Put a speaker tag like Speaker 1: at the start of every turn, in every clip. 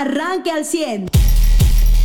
Speaker 1: arranque al 100.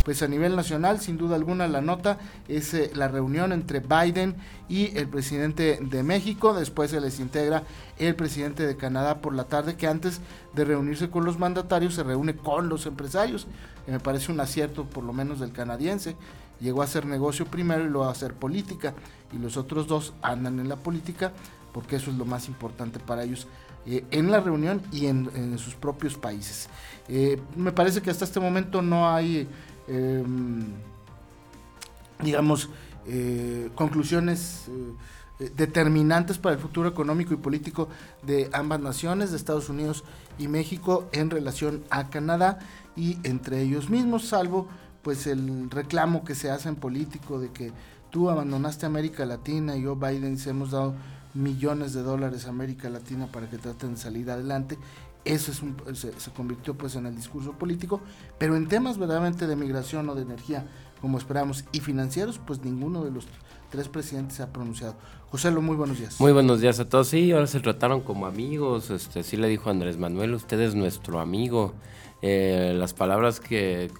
Speaker 2: Pues a nivel nacional, sin duda alguna, la nota es eh, la reunión entre Biden y el presidente de México. Después se les integra el presidente de Canadá por la tarde, que antes de reunirse con los mandatarios se reúne con los empresarios. Que me parece un acierto, por lo menos del canadiense. Llegó a hacer negocio primero y luego a hacer política. Y los otros dos andan en la política porque eso es lo más importante para ellos eh, en la reunión y en, sus propios países. Eh, me parece que hasta este momento no hay Em, digamos, eh, conclusiones eh, determinantes para el futuro económico y político de ambas naciones, de Estados Unidos y México, en relación a Canadá y entre ellos mismos, salvo pues el reclamo que se hace en político de que tú abandonaste América Latina y yo Biden se hemos dado millones de dólares a América Latina para que traten de salir adelante eso es un, se, convirtió pues en el discurso político, pero en temas verdaderamente de migración o de energía, como esperamos, y financieros, pues ninguno de los tres presidentes se ha pronunciado. José Lo, muy buenos días.
Speaker 3: Muy buenos días a todos. Sí, ahora se trataron como amigos. Este, sí le dijo Andrés Manuel, usted es nuestro amigo. Eh, las palabras que,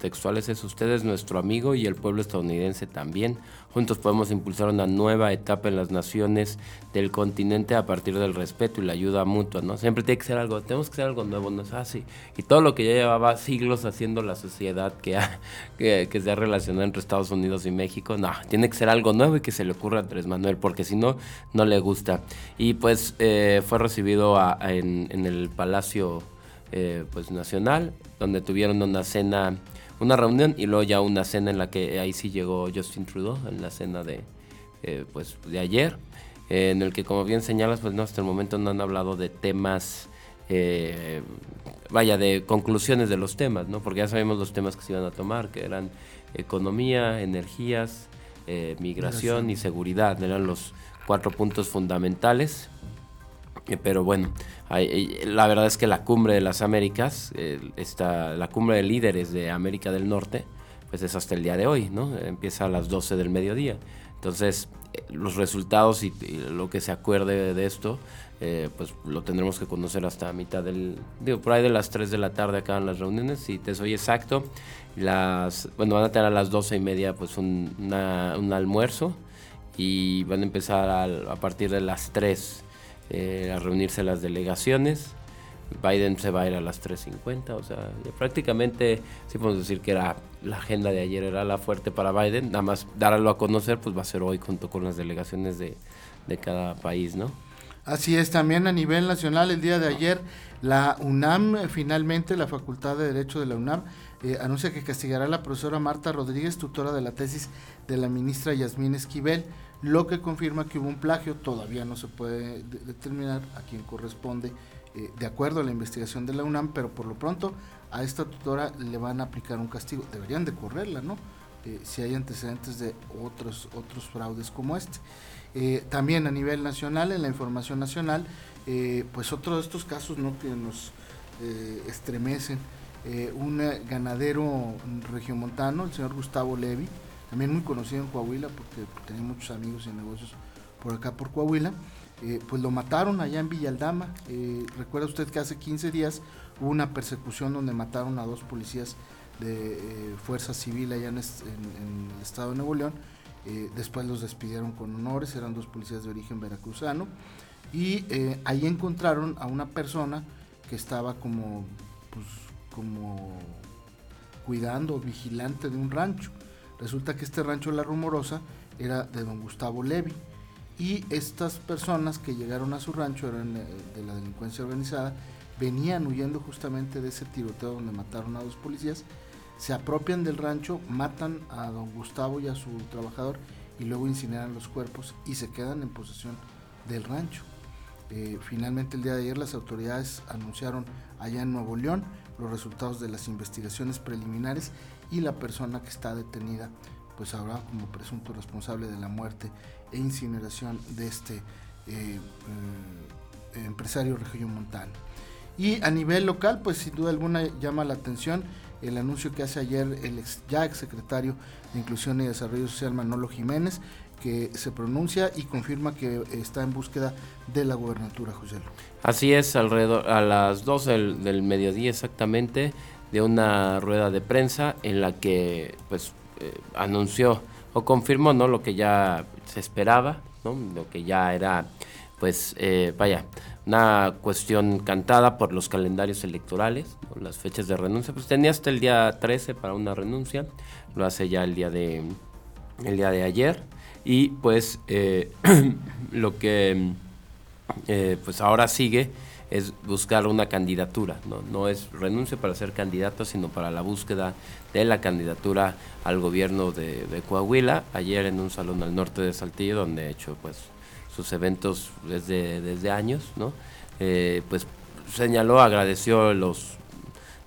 Speaker 3: textuales es usted es nuestro amigo y el pueblo estadounidense también. Juntos podemos impulsar una nueva etapa en las naciones del continente a partir del respeto y la ayuda mutua, ¿no? Siempre tiene que ser algo, tenemos que ser algo nuevo, ¿no es así? Y todo lo que ya llevaba siglos haciendo la sociedad que, que, se ha relacionado entre Estados Unidos y México, no, tiene que ser algo nuevo y que se le ocurra a Andrés Manuel, porque si no, no le gusta. Y pues eh, fue recibido en, en el Palacio eh, pues nacional, donde tuvieron una cena, una reunión y luego ya una cena en la que ahí sí llegó Justin Trudeau, en la cena de, eh, pues, de ayer, eh, en el que como bien señalas, pues no, hasta el momento no han hablado de temas, vaya, de conclusiones de los temas, ¿no? Porque ya sabemos los temas que se iban a tomar, que eran economía, energías, migración y seguridad, eran los cuatro puntos fundamentales. eh, pero bueno, la verdad es que la cumbre de las Américas, está, la cumbre de líderes de América del Norte, pues es hasta el día de hoy, ¿no? Empieza a las 12 del mediodía. Entonces, eh, los resultados y, lo que se acuerde de esto, eh, pues lo tendremos que conocer hasta mitad del, digo, por ahí de las 3 de la tarde acá en las reuniones, si te soy exacto. Las, bueno, van a tener a las 12 y media pues un, un almuerzo y van a empezar a, a partir de las 3 eh, a reunirse las delegaciones. Biden se va a ir a las 3.50, o sea, prácticamente sí podemos decir que era la agenda de ayer era la fuerte para Biden, nada más darlo a conocer, pues va a ser hoy junto con las delegaciones de, de cada país, ¿no?
Speaker 2: Así es, también a nivel nacional, el día de ayer, la UNAM, finalmente, la Facultad de Derecho de la UNAM, eh, anuncia que castigará a la profesora Marta Rodríguez, tutora de la tesis de la ministra Yasmín Esquivel, lo que confirma que hubo un plagio, todavía no se puede determinar a quién corresponde eh, de acuerdo a la investigación de la UNAM, pero por lo pronto a esta tutora le van a aplicar un castigo, deberían de correrla, ¿no? Eh, si hay antecedentes de otros, otros fraudes como este. Eh, también a nivel nacional, en la información nacional, pues otro de estos casos ¿no? que nos estremecen, un ganadero regiomontano, el señor Gustavo Levi, también muy conocido en Coahuila porque tenía muchos amigos y negocios por acá por Coahuila, eh, pues lo mataron allá en Villaldama. Eh, recuerda usted que hace 15 días hubo una persecución donde mataron a dos policías de eh, fuerza civil allá en, el estado de Nuevo León. después los despidieron con honores, eran dos policías de origen veracruzano. Y ahí encontraron a una persona que estaba como, pues, como cuidando, vigilante de un rancho. Resulta que este rancho La Rumorosa era de don Gustavo Levi y estas personas que llegaron a su rancho eran eh, de la delincuencia organizada, venían huyendo justamente de ese tiroteo donde mataron a dos policías, se apropian del rancho, matan a don Gustavo y a su trabajador y luego incineran los cuerpos y se quedan en posesión del rancho. Eh, finalmente el día de ayer las autoridades anunciaron allá en Nuevo León los resultados de las investigaciones preliminares y la persona que está detenida pues ahora como presunto responsable de la muerte e incineración de este eh, eh, empresario. Y a nivel local, pues sin duda alguna llama la atención el anuncio que hace ayer el ex, ya exsecretario de Inclusión y Desarrollo Social Manolo Jiménez, que se pronuncia y confirma que está en búsqueda de la gubernatura, José.
Speaker 3: Así es, alrededor a las 12 del, del mediodía exactamente de una rueda de prensa en la que pues eh, anunció o confirmó no lo que ya se esperaba, ¿no? lo que ya era pues eh, vaya, una cuestión cantada por los calendarios electorales, las fechas de renuncia, pues tenía hasta el día 13 para una renuncia, lo hace ya el día de, el día de ayer, y pues eh, lo que eh, pues ahora sigue es buscar una candidatura, ¿no? no es renuncia para ser candidato, sino para la búsqueda de la candidatura al gobierno de, Coahuila, ayer en un salón al norte de Saltillo, donde he hecho pues sus eventos desde, desde años, ¿no? Eh, pues señaló, agradeció los,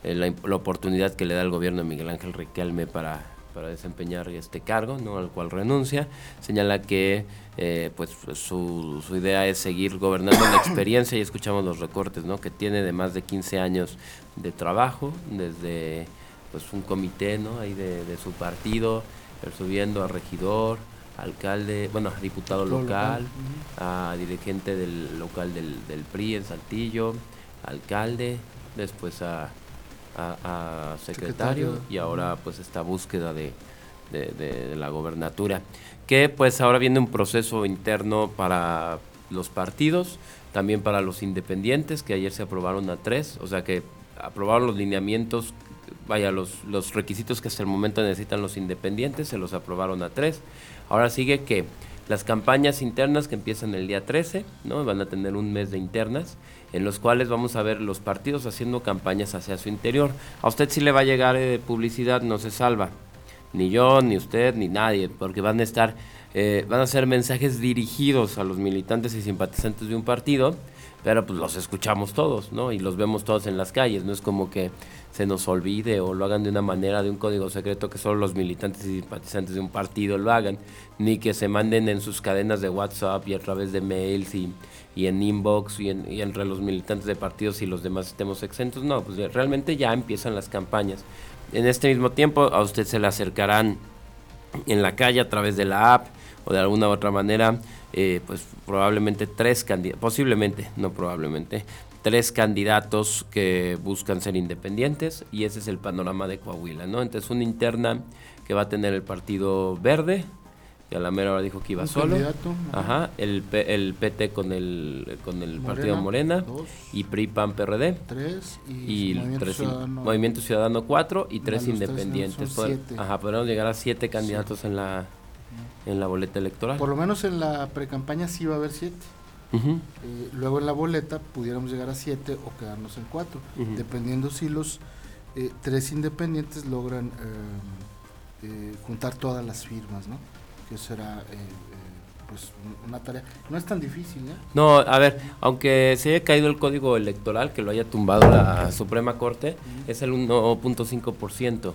Speaker 3: eh, la, oportunidad que le da el gobierno de Miguel Ángel Riquelme para, para desempeñar este cargo, ¿no? al cual renuncia. Señala que eh, pues su, su, idea es seguir gobernando la experiencia y escuchamos los recortes, ¿no? que tiene de más de 15 años de trabajo, desde pues un comité ¿no? ahí de, de su partido, subiendo a regidor, alcalde, bueno, diputado local, a dirigente del local del, del, PRI en Saltillo, alcalde, después a, a, secretario, y ahora pues esta búsqueda de, de, la gobernatura, que pues ahora viene un proceso interno para los partidos, también para los independientes, que ayer se aprobaron a tres, o sea que aprobaron los lineamientos vaya, los, los requisitos que hasta el momento necesitan los independientes, se los aprobaron a tres. Ahora sigue que las campañas internas que empiezan el día 13, ¿no? Van a tener un mes de internas, en los cuales vamos a ver los partidos haciendo campañas hacia su interior. A usted si le va a llegar eh, publicidad, no se salva. Ni yo, ni usted, ni nadie, porque van a estar, eh, van a ser mensajes dirigidos a los militantes y simpatizantes de un partido, pero pues los escuchamos todos, ¿no? Y los vemos todos en las calles, no es como que se nos olvide o lo hagan de una manera, de un código secreto que solo los militantes y simpatizantes de un partido lo hagan, ni que se manden en sus cadenas de WhatsApp y a través de mails y, y en inbox y, entre los militantes de partidos y los demás estemos exentos. No, pues realmente ya empiezan las campañas. En este mismo tiempo a usted se le acercarán en la calle a través de la app o de alguna otra manera, eh, pues probablemente tres candidatos, posiblemente, no probablemente, tres candidatos que buscan ser independientes y ese es el panorama de Coahuila, ¿no? Entonces una interna que va a tener el Partido Verde, que a la mera hora dijo que iba solo. Ajá, el, el PT con el con el Partido Morena y PRI PAN PRD.
Speaker 2: Tres
Speaker 3: y, Movimiento, Ciudadano. cuatro y tres independientes. ajá, podremos llegar a siete candidatos en la en la boleta electoral.
Speaker 2: Por lo menos en la precampaña sí va a haber siete. Eh, luego en la boleta pudiéramos llegar a siete o quedarnos en cuatro, dependiendo si los eh, tres independientes logran eh, juntar todas las firmas, ¿no? Que será pues una tarea. No es tan difícil, ¿eh?
Speaker 3: No, a ver, aunque se haya caído el código electoral, que lo haya tumbado la Suprema Corte, es el 1.5%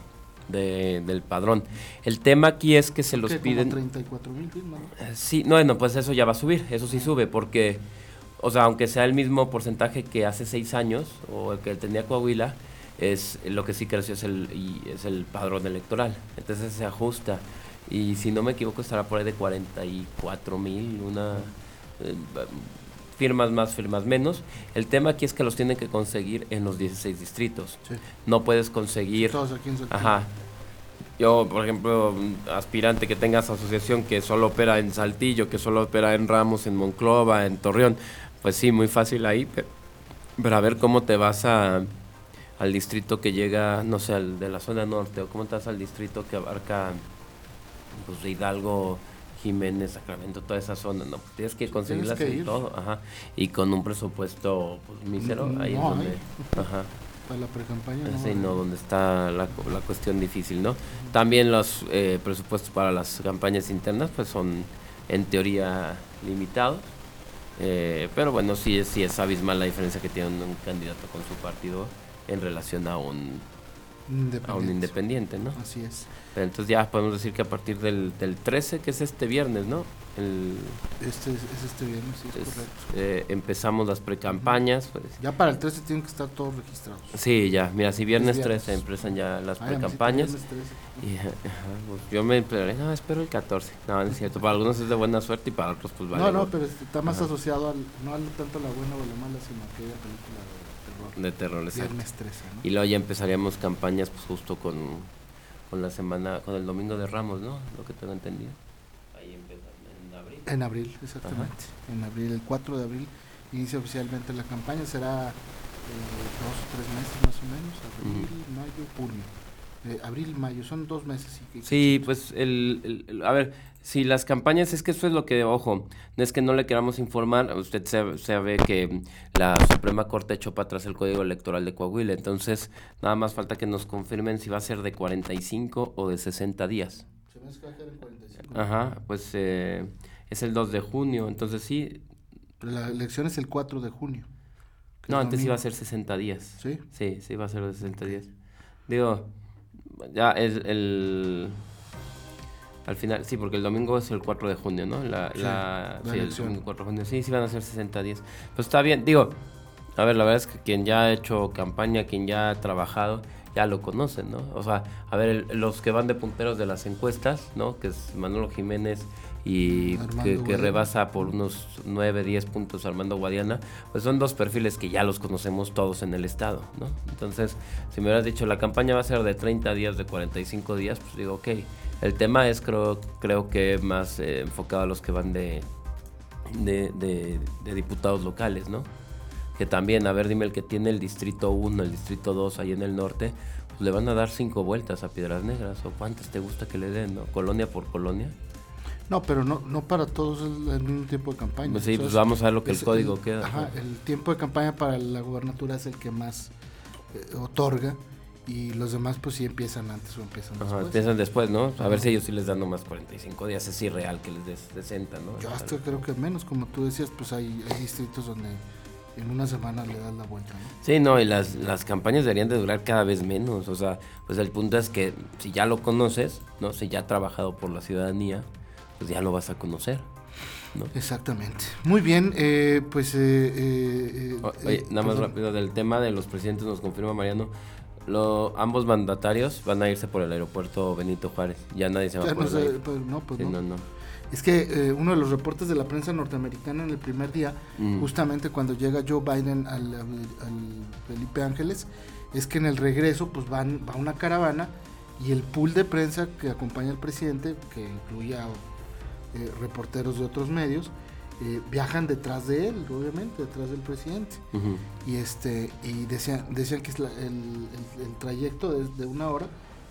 Speaker 3: de, del padrón. El tema aquí es que se los piden...
Speaker 2: 34 mil firmas.
Speaker 3: Eh, sí, no, no, pues eso ya va a subir, eso sí sube, porque, o sea, aunque sea el mismo porcentaje que hace seis años, o el que tenía Coahuila, es lo que sí creció es el, y es el padrón electoral. Entonces se ajusta. Y si no me equivoco, estará por ahí de 44 mil, una... Eh, firmas más, firmas menos. El tema aquí es que los tienen que conseguir en los 16 distritos. No puedes conseguir...
Speaker 2: Todos aquí en
Speaker 3: Ajá. Yo, por ejemplo, aspirante que tengas asociación que solo opera en Saltillo, que solo opera en Ramos, en Monclova, en Torreón, pues sí, muy fácil ahí, pero, a ver cómo te vas a, al distrito que llega, no sé, al de la zona norte, o cómo te vas al distrito que abarca pues, Hidalgo, Jiménez, Sacramento, toda esa zona, no, pues tienes que conseguirlas en todo, ajá, y con un presupuesto pues mísero, ahí es donde, ajá.
Speaker 2: Para la precampaña.
Speaker 3: No, donde está la, la, cuestión difícil, ¿no? También los eh, presupuestos para las campañas internas, pues son en teoría limitados, eh, pero bueno, sí sí es abismal la diferencia que tiene un candidato con su partido en relación a un a un independiente, ¿no?
Speaker 2: Así es.
Speaker 3: Pero entonces ya podemos decir que a partir del, del 13, que es este viernes, ¿no? El,
Speaker 2: este es, este viernes, sí, es, correcto.
Speaker 3: Eh, empezamos las precampañas. Pues.
Speaker 2: Ya para el 13 tienen que estar todos registrados.
Speaker 3: Sí, ya. Mira, si viernes, 13 empiezan ya las precampañas. Y, pues yo me no, espero el 14. No, es cierto. Para algunos es de buena suerte y para otros, pues vale.
Speaker 2: No, no, pero está más asociado al, no tanto a la buena o la mala, sino a aquella película de terror.
Speaker 3: De terror, exacto.
Speaker 2: Viernes 13, ¿no?
Speaker 3: Y luego ya empezaríamos campañas pues justo con, con la semana, con el domingo de Ramos, ¿no? Lo que tengo entendido. Ahí en abril.
Speaker 2: En abril, exactamente. En abril, el 4 de abril inicia oficialmente la campaña, será eh, dos o tres meses más o menos, abril, mayo, junio. Eh, abril, mayo, son dos meses. y-
Speaker 3: Sí, pues el, el- a ver, si las campañas, es que eso es lo que, ojo, no es que no le queramos informar, usted sabe, sabe que la Suprema Corte echó para atrás el Código Electoral de Coahuila, entonces nada más falta que nos confirmen si va a ser de 45 o de 60 días.
Speaker 2: Se me hace que va a quedar en 45.
Speaker 3: Ajá, pues eh, es el 2 de junio, entonces sí,
Speaker 2: Pero la elección es el 4 de junio.
Speaker 3: no,
Speaker 2: es
Speaker 3: antes iba a ser 60 días.
Speaker 2: ¿Sí?
Speaker 3: Sí, sí, va a ser de 60 días. Digo, ya es el... Al final, sí, porque el domingo es el 4 de junio, ¿no? La,
Speaker 2: Sí,
Speaker 3: la,
Speaker 2: la
Speaker 3: sí, el domingo 4 de junio. Sí, sí van a ser 60 días. Pues está bien, digo, a ver, la verdad es que quien ya ha hecho campaña, quien ya ha trabajado, ya lo conocen, ¿no? O sea, a ver, el- los que van de punteros de las encuestas, ¿no? Que es Manolo Jiménez y que, rebasa por unos 9, 10 puntos Armando Guadiana, pues son dos perfiles que ya los conocemos todos en el estado, ¿no? Entonces, si me hubieras dicho la campaña va a ser de 30 días, de 45 días, pues digo, ok. El tema es creo, creo que más eh, enfocado a los que van de, de, de- de diputados locales, ¿no? Que también, a ver, dime el que tiene el distrito 1, el distrito 2 ahí en el norte, pues le van a dar cinco vueltas a Piedras Negras, o cuántas te gusta que le den, ¿no? Colonia por colonia.
Speaker 2: No, pero no, no para todos es el mismo tiempo de campaña.
Speaker 3: Pues sí, pues
Speaker 2: es-
Speaker 3: vamos a ver lo que el código queda.
Speaker 2: Ajá, el tiempo de campaña para la gubernatura es el que más eh, otorga y los demás pues sí empiezan antes o empiezan
Speaker 3: Ajá,
Speaker 2: después.
Speaker 3: empiezan después, ¿no? A ver si ellos sí les dan nomás 45 días. Es irreal que les des 60, ¿no?
Speaker 2: Yo hasta creo que menos, como tú decías, pues hay, hay distritos donde en una semana le das la vuelta, ¿no?
Speaker 3: Sí, no, y las, las campañas deberían de durar cada vez menos. O sea, pues el punto es que si ya lo conoces, ¿no? Si ya ha trabajado por la ciudadanía, pues ya lo vas a conocer, ¿no?
Speaker 2: Exactamente. Muy bien, eh, pues... eh, eh, eh,
Speaker 3: Oye, nada más
Speaker 2: perdón.
Speaker 3: rápido del tema de los presidentes, nos confirma Mariano. Lo, ambos mandatarios van a irse por el aeropuerto Benito Juárez. Ya nadie se va a poder ir.
Speaker 2: pues, no, pues
Speaker 3: Sí,
Speaker 2: no.
Speaker 3: no, no.
Speaker 2: Es que eh, uno de los reportes de la prensa norteamericana en el primer día,
Speaker 3: Mm.
Speaker 2: justamente cuando llega Joe Biden al, al- al Felipe Ángeles, es que en el regreso pues van va una caravana y el pool de prensa que acompaña al presidente, que incluía eh, reporteros de otros medios, eh, viajan detrás de él, obviamente, detrás del presidente. Y este y decían, decían que es la- el, el- el trayecto de, de una hora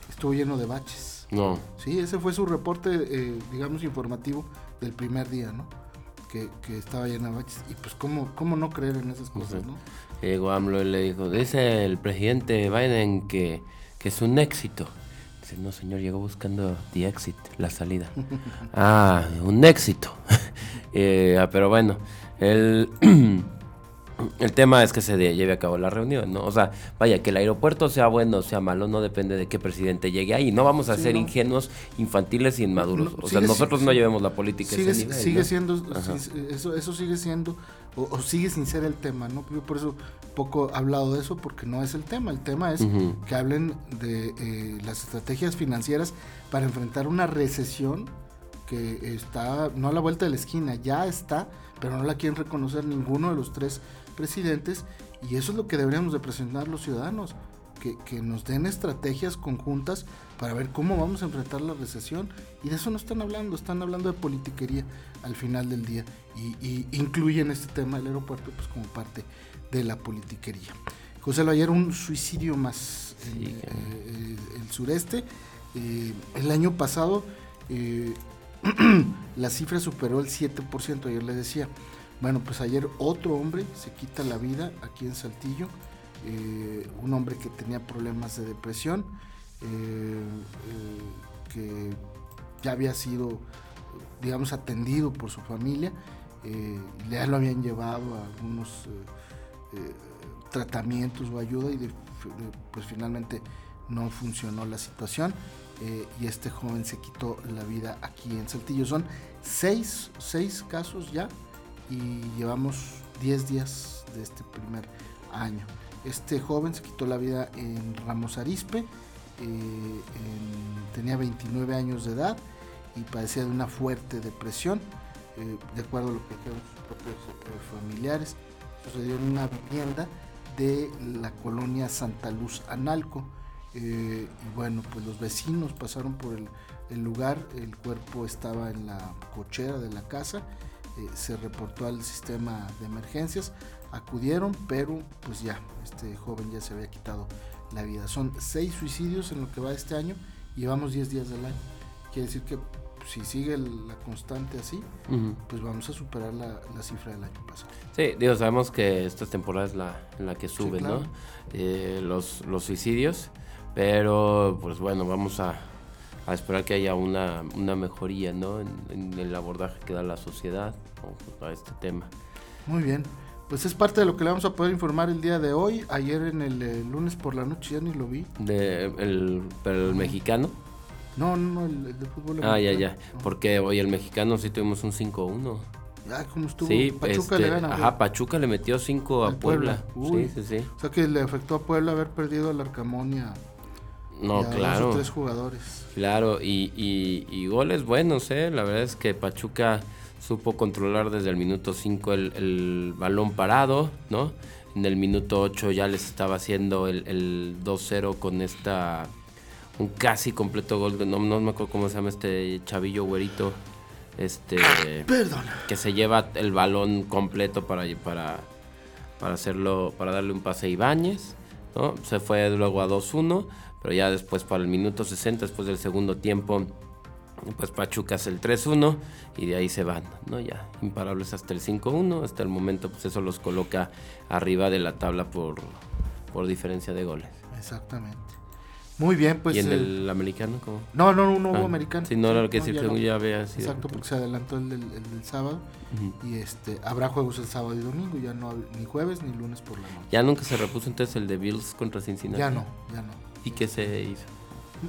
Speaker 2: estuvo lleno de baches.
Speaker 3: No.
Speaker 2: Sí, ese fue su reporte, eh, digamos, informativo del primer día, ¿no? Que, que estaba lleno de baches. Y pues, ¿cómo, cómo no creer en esas cosas,
Speaker 3: Ujú.
Speaker 2: no?
Speaker 3: Llegó AMLO y le dijo, dice el presidente Biden que, que es un éxito. No señor, llegó buscando the exit, la salida. ah, un éxito. Eh, ah, pero bueno, el, el tema es que se lleve a cabo la reunión, ¿no? O sea, vaya, que el aeropuerto sea bueno o sea malo, no depende de qué presidente llegue ahí. No vamos a
Speaker 2: Sí,
Speaker 3: ser
Speaker 2: no.
Speaker 3: ingenuos, infantiles y inmaduros.
Speaker 2: No,
Speaker 3: o sea, nosotros no llevemos la política a
Speaker 2: Sigue,
Speaker 3: ese nivel,
Speaker 2: sigue
Speaker 3: ¿no?
Speaker 2: siendo, eso, eso sigue siendo, o, o sigue sin ser el tema, ¿no? Yo por eso poco he hablado de eso, porque no es el tema. El tema es que hablen de eh, las estrategias financieras para enfrentar una recesión que está no a la vuelta de la esquina, ya está, pero no la quieren reconocer ninguno de los tres presidentes y eso es lo que deberíamos de presentar los ciudadanos, que, que nos den estrategias conjuntas para ver cómo vamos a enfrentar la recesión y de eso no están hablando, están hablando de politiquería al final del día y, y incluyen este tema del aeropuerto pues como parte de la politiquería. José, lo ayer un suicidio más en
Speaker 3: Sí,
Speaker 2: eh, eh, el sureste. Eh, el año pasado eh, la cifra superó el 7%, ayer le decía. Bueno, pues ayer otro hombre se quita la vida aquí en Saltillo, eh, un hombre que tenía problemas de depresión, eh, que ya había sido, digamos, atendido por su familia, eh, ya lo habían llevado a algunos tratamientos o ayuda y pues finalmente no funcionó la situación y este joven se quitó la vida aquí en Saltillo. Son seis, seis casos ya y llevamos 10 días de este primer año. Este joven se quitó la vida en Ramos Arispe, eh, en- tenía 29 años de edad y padecía de una fuerte depresión, eh, de acuerdo a lo que dijeron sus propios eh, familiares. Sucedió en una vivienda de la colonia Santa Luz Analco. Y bueno, pues los vecinos pasaron por el, el, lugar, el cuerpo estaba en la cochera de la casa, eh, se reportó al sistema de emergencias, acudieron, pero pues ya, este joven ya se había quitado la vida. Son seis suicidios en lo que va este año llevamos 10 días del año. Quiere decir que si sigue la constante así, pues vamos a superar la, cifra del año pasado.
Speaker 3: Sí, digo, sabemos que esta temporada es la, la que suben, ¿no? Eh, los, los suicidios, pero pues bueno, vamos a, a esperar que haya una, una mejoría, ¿no? En, el abordaje que da la sociedad a este tema.
Speaker 2: Muy bien. Pues es parte de lo que le vamos a poder informar el día de hoy. Ayer en el, eh, lunes por la noche ya ni lo vi.
Speaker 3: De, el, ¿Pero el mexicano?
Speaker 2: No, no, el, de fútbol.
Speaker 3: Ah, ya, ya. Porque hoy el mexicano sí tuvimos un 5-1.
Speaker 2: Ah, ¿cómo estuvo?
Speaker 3: Sí, Pachuca le este, gana. Ajá, Pachuca le metió 5 a Puebla. sí, sí, sí.
Speaker 2: O sea que le afectó a Puebla haber perdido al Arcamonia.
Speaker 3: No, claro.
Speaker 2: tres jugadores.
Speaker 3: Claro, y, y, y, goles buenos, ¿eh? La verdad es que Pachuca supo controlar desde el minuto 5 el, el, balón parado, ¿no? En el minuto 8 ya les estaba haciendo el, el 2-0 con esta un casi completo gol, no, no me acuerdo cómo se llama este chavillo güerito, este
Speaker 2: Perdón.
Speaker 3: que se lleva el balón completo para, para, para hacerlo, para darle un pase a Ibáñez, ¿no? Se fue luego a 2-1, pero ya después para el minuto 60, después del segundo tiempo, pues Pachuca hace el 3-1 y de ahí se van, ¿no? Ya imparables hasta el 5-1, hasta el momento pues eso los coloca arriba de la tabla por, por diferencia de goles.
Speaker 2: Exactamente. Muy bien, pues.
Speaker 3: ¿Y en el, americano cómo?
Speaker 2: No, no, no hubo ah, americano.
Speaker 3: Sí, no era lo que decir, según ya vea.
Speaker 2: Exacto, porque se adelantó el, del sábado. Y este habrá juegos el sábado y domingo, ya no ni jueves ni lunes por la noche.
Speaker 3: ¿Ya nunca se repuso entonces el de Bills contra Cincinnati?
Speaker 2: Ya no, ya no.
Speaker 3: ¿Y qué se hizo?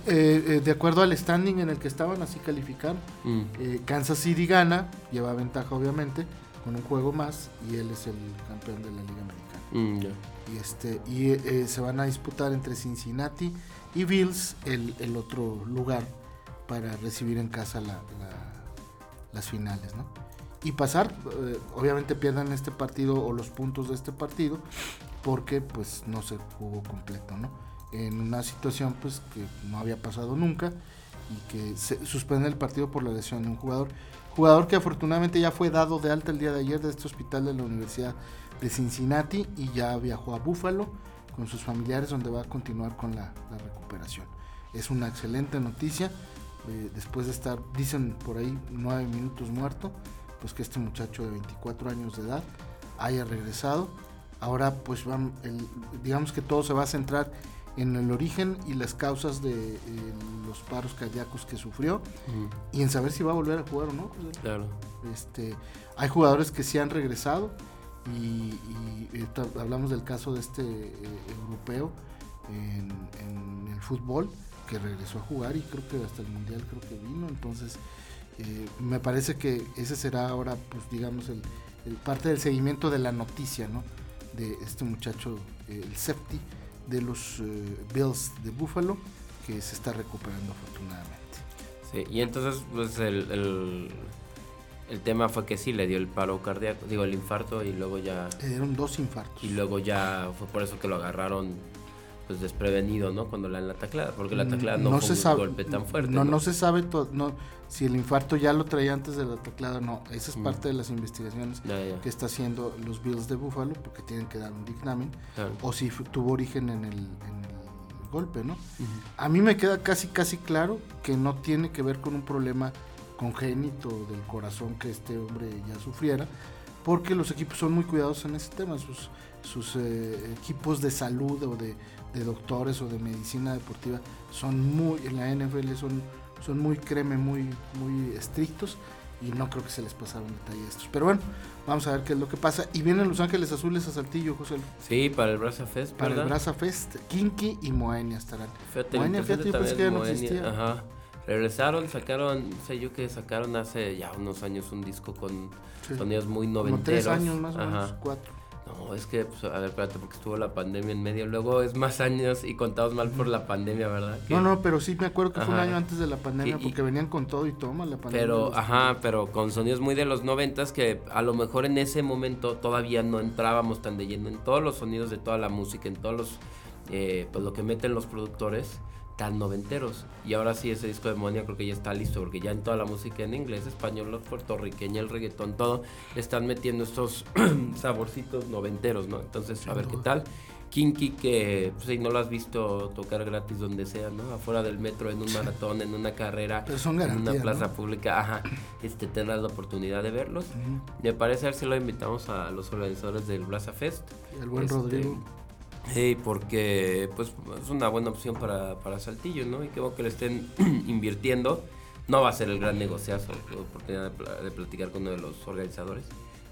Speaker 2: Eh, eh, de acuerdo al standing en el que estaban, así calificaron. Mm. Eh, Kansas City gana, lleva ventaja obviamente, con un juego más, y él es el campeón de la Liga Americana.
Speaker 3: Mm,
Speaker 2: y este y se van a disputar entre Cincinnati y Bills el, el otro lugar para recibir en casa las finales, ¿no? Y pasar, obviamente pierdan este partido o los puntos de este partido porque pues no se jugó completo, ¿no? En una situación pues que no había pasado nunca y que se suspende el partido por la lesión de un jugador. Jugador que afortunadamente ya fue dado de alta el día de ayer de este hospital de la Universidad de Cincinnati y ya viajó a Buffalo con sus familiares donde va a continuar con la, recuperación. Es una excelente noticia, eh, después de estar, dicen por ahí, nueve minutos muerto, pues que este muchacho de 24 años de edad haya regresado. Ahora pues van, digamos que todo se va a centrar en el origen y las causas de eh, los paros cardíacos que sufrió y en saber si va a volver a jugar o no.
Speaker 3: Claro.
Speaker 2: Este, hay jugadores que sí han regresado, y, hablamos del caso de este eh, europeo en, el fútbol que regresó a jugar y creo que hasta el mundial creo que vino entonces eh, me parece que ese será ahora pues digamos el, parte del seguimiento de la noticia no de este muchacho eh, el Septi de los Bills de Buffalo que se está recuperando afortunadamente
Speaker 3: sí y entonces pues el el tema fue que sí, le dio el paro cardíaco, digo, el infarto y luego ya...
Speaker 2: Le dieron dos infartos.
Speaker 3: Y luego ya fue por eso que lo agarraron pues desprevenido, ¿no? Cuando la en la taclada, porque la taclada no, fue un golpe tan fuerte.
Speaker 2: No, no, se sabe no, si el infarto ya lo traía antes de la taclada, no. Esa es parte de las investigaciones que está haciendo los Bills de Buffalo, porque tienen que dar un dictamen, o si tuvo origen en el, golpe, ¿no? A mí me queda casi, casi claro que no tiene que ver con un problema congénito del corazón que este hombre ya sufriera, porque los equipos son muy cuidadosos en ese tema, sus, sus eh, equipos de salud o de, doctores o de medicina deportiva son muy, en la NFL son, son muy creme, muy, muy estrictos y no creo que se les pasaron detalle estos. Pero bueno, vamos a ver qué es lo que pasa. Y vienen Los Ángeles Azules a Saltillo, José.
Speaker 3: Sí, para el Braza Fest.
Speaker 2: Para el Braza Fest, Kinky y Moenia estarán. Moenia, fíjate, yo que ya no existía.
Speaker 3: Ajá. Regresaron, sacaron, sé yo que sacaron hace ya unos años un disco con sonidos muy noventeros.
Speaker 2: Como tres años más o menos, cuatro.
Speaker 3: No, es que, pues, a ver, espérate, porque estuvo la pandemia en medio. Luego es más años y contados mal por la pandemia, ¿verdad?
Speaker 2: no, no, pero sí me acuerdo que fue un año antes de la pandemia, porque venían con todo y toma la pandemia.
Speaker 3: Pero, ajá, pero con sonidos muy de los noventas que a lo mejor en ese momento todavía no entrábamos tan de lleno en todos los sonidos de toda la música, en todos los, eh, pues lo que meten los productores tan noventeros. Y ahora sí, ese disco de Monia creo que ya está listo, porque ya en toda la música en inglés, español, los puertorriqueño, el reggaetón, todo, están metiendo estos saborcitos noventeros, ¿no? Entonces, a ver qué tal. Kinky, que pues, si no lo has visto tocar gratis donde sea, ¿no? Afuera del metro, en un maratón, en una carrera, en una plaza pública, ajá, este, tendrás la oportunidad de verlos. Me parece a ver si lo invitamos a los organizadores del Plaza Fest.
Speaker 2: El buen este, Rodrigo.
Speaker 3: Sí, porque pues es una buena opción para, para Saltillo, ¿no? Y creo que le estén invirtiendo. No va a ser el gran negociazo, la oportunidad de, platicar con uno de los organizadores.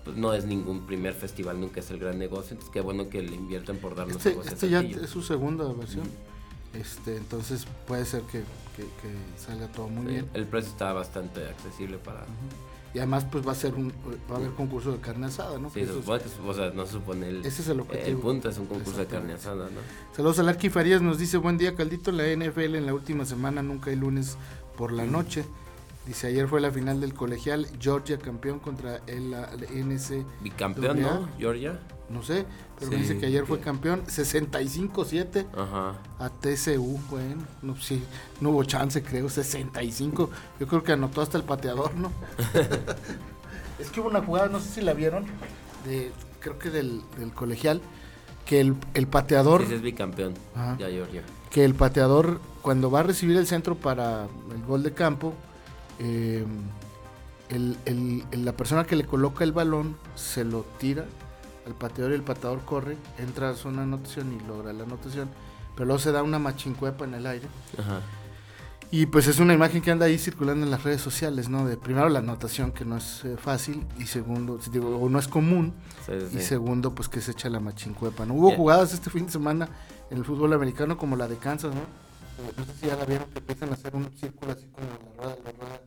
Speaker 3: Pues no es ningún primer festival, nunca es el gran negocio. Entonces, qué bueno que le invierten por darnos
Speaker 2: este, este ya es su segunda versión. este Entonces, puede ser que, salga todo muy bien.
Speaker 3: El precio está bastante accesible para,
Speaker 2: y además pues va a ser un va a haber concurso de carne asada, ¿no?
Speaker 3: Sí, o sea, no supone el,
Speaker 2: ese es el objetivo.
Speaker 3: El punto es un concurso de carne asada, ¿no?
Speaker 2: Saludos a Larky Farías, nos dice, buen día Caldito, la NFL en la última semana nunca hay lunes por la noche. Dice, ayer fue la final del colegial, Georgia campeón contra el, NC.
Speaker 3: Bicampeón, ¿no? Georgia
Speaker 2: no sé, pero me dice que ayer fue campeón 65-7 a TCU, bueno, no, sí, no hubo chance, creo, 65. Yo creo que anotó hasta el pateador, ¿no? es que hubo una jugada, no sé si la vieron, de, creo que del, colegial, que el, el pateador...
Speaker 3: es bicampeón, ya Georgia.
Speaker 2: Que el pateador, cuando va a recibir el centro para el gol de campo, eh, la persona que le coloca el balón se lo tira el pateador y el pateador corre, entra a zona anotación y logra la anotación, pero luego se da una machincuepa en el aire. Y pues es una imagen que anda ahí circulando en las redes sociales, ¿no? De primero la anotación que no es eh, fácil y segundo, digo, o no es común y segundo pues que se echa la machincuepa, ¿no? Hubo jugadas este fin de semana en el fútbol americano como la de Kansas, ¿no? No sé si ya la vieron que empiezan a hacer un círculo así como la rueda, la rueda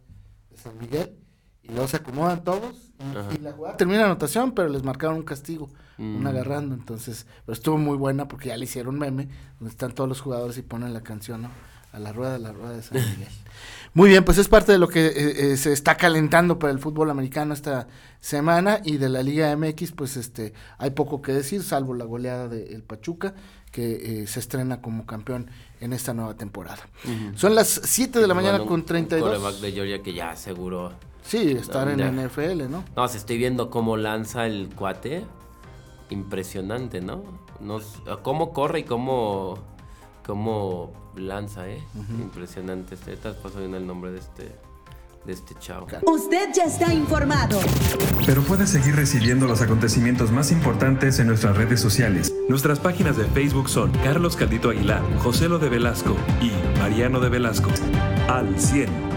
Speaker 2: de San Miguel y luego se acomodan todos y, la jugada termina la anotación, pero les marcaron un castigo, un mm. agarrando. Entonces, pero estuvo muy buena porque ya le hicieron meme, donde están todos los jugadores y ponen la canción, ¿no? A la rueda, a la rueda de San Miguel. muy bien, pues es parte de lo que eh, eh, se está calentando para el fútbol americano esta semana y de la Liga MX, pues este hay poco que decir, salvo la goleada del Pachuca, que eh, se estrena como campeón en esta nueva temporada. Son las 7 de la mañana con 32.
Speaker 3: de Georgia que ya aseguró
Speaker 2: Sí, estar en NFL, ¿no?
Speaker 3: No, se estoy viendo cómo lanza el cuate. Impresionante, ¿no? cómo corre y cómo, cómo lanza, ¿eh? Impresionante. Este, te paso bien el nombre de este, de este chavo.
Speaker 1: Usted ya está informado.
Speaker 4: Pero puede seguir recibiendo los acontecimientos más importantes en nuestras redes sociales. Nuestras páginas de Facebook son Carlos Caldito Aguilar, José Lo de Velasco y Mariano de Velasco. Al 100.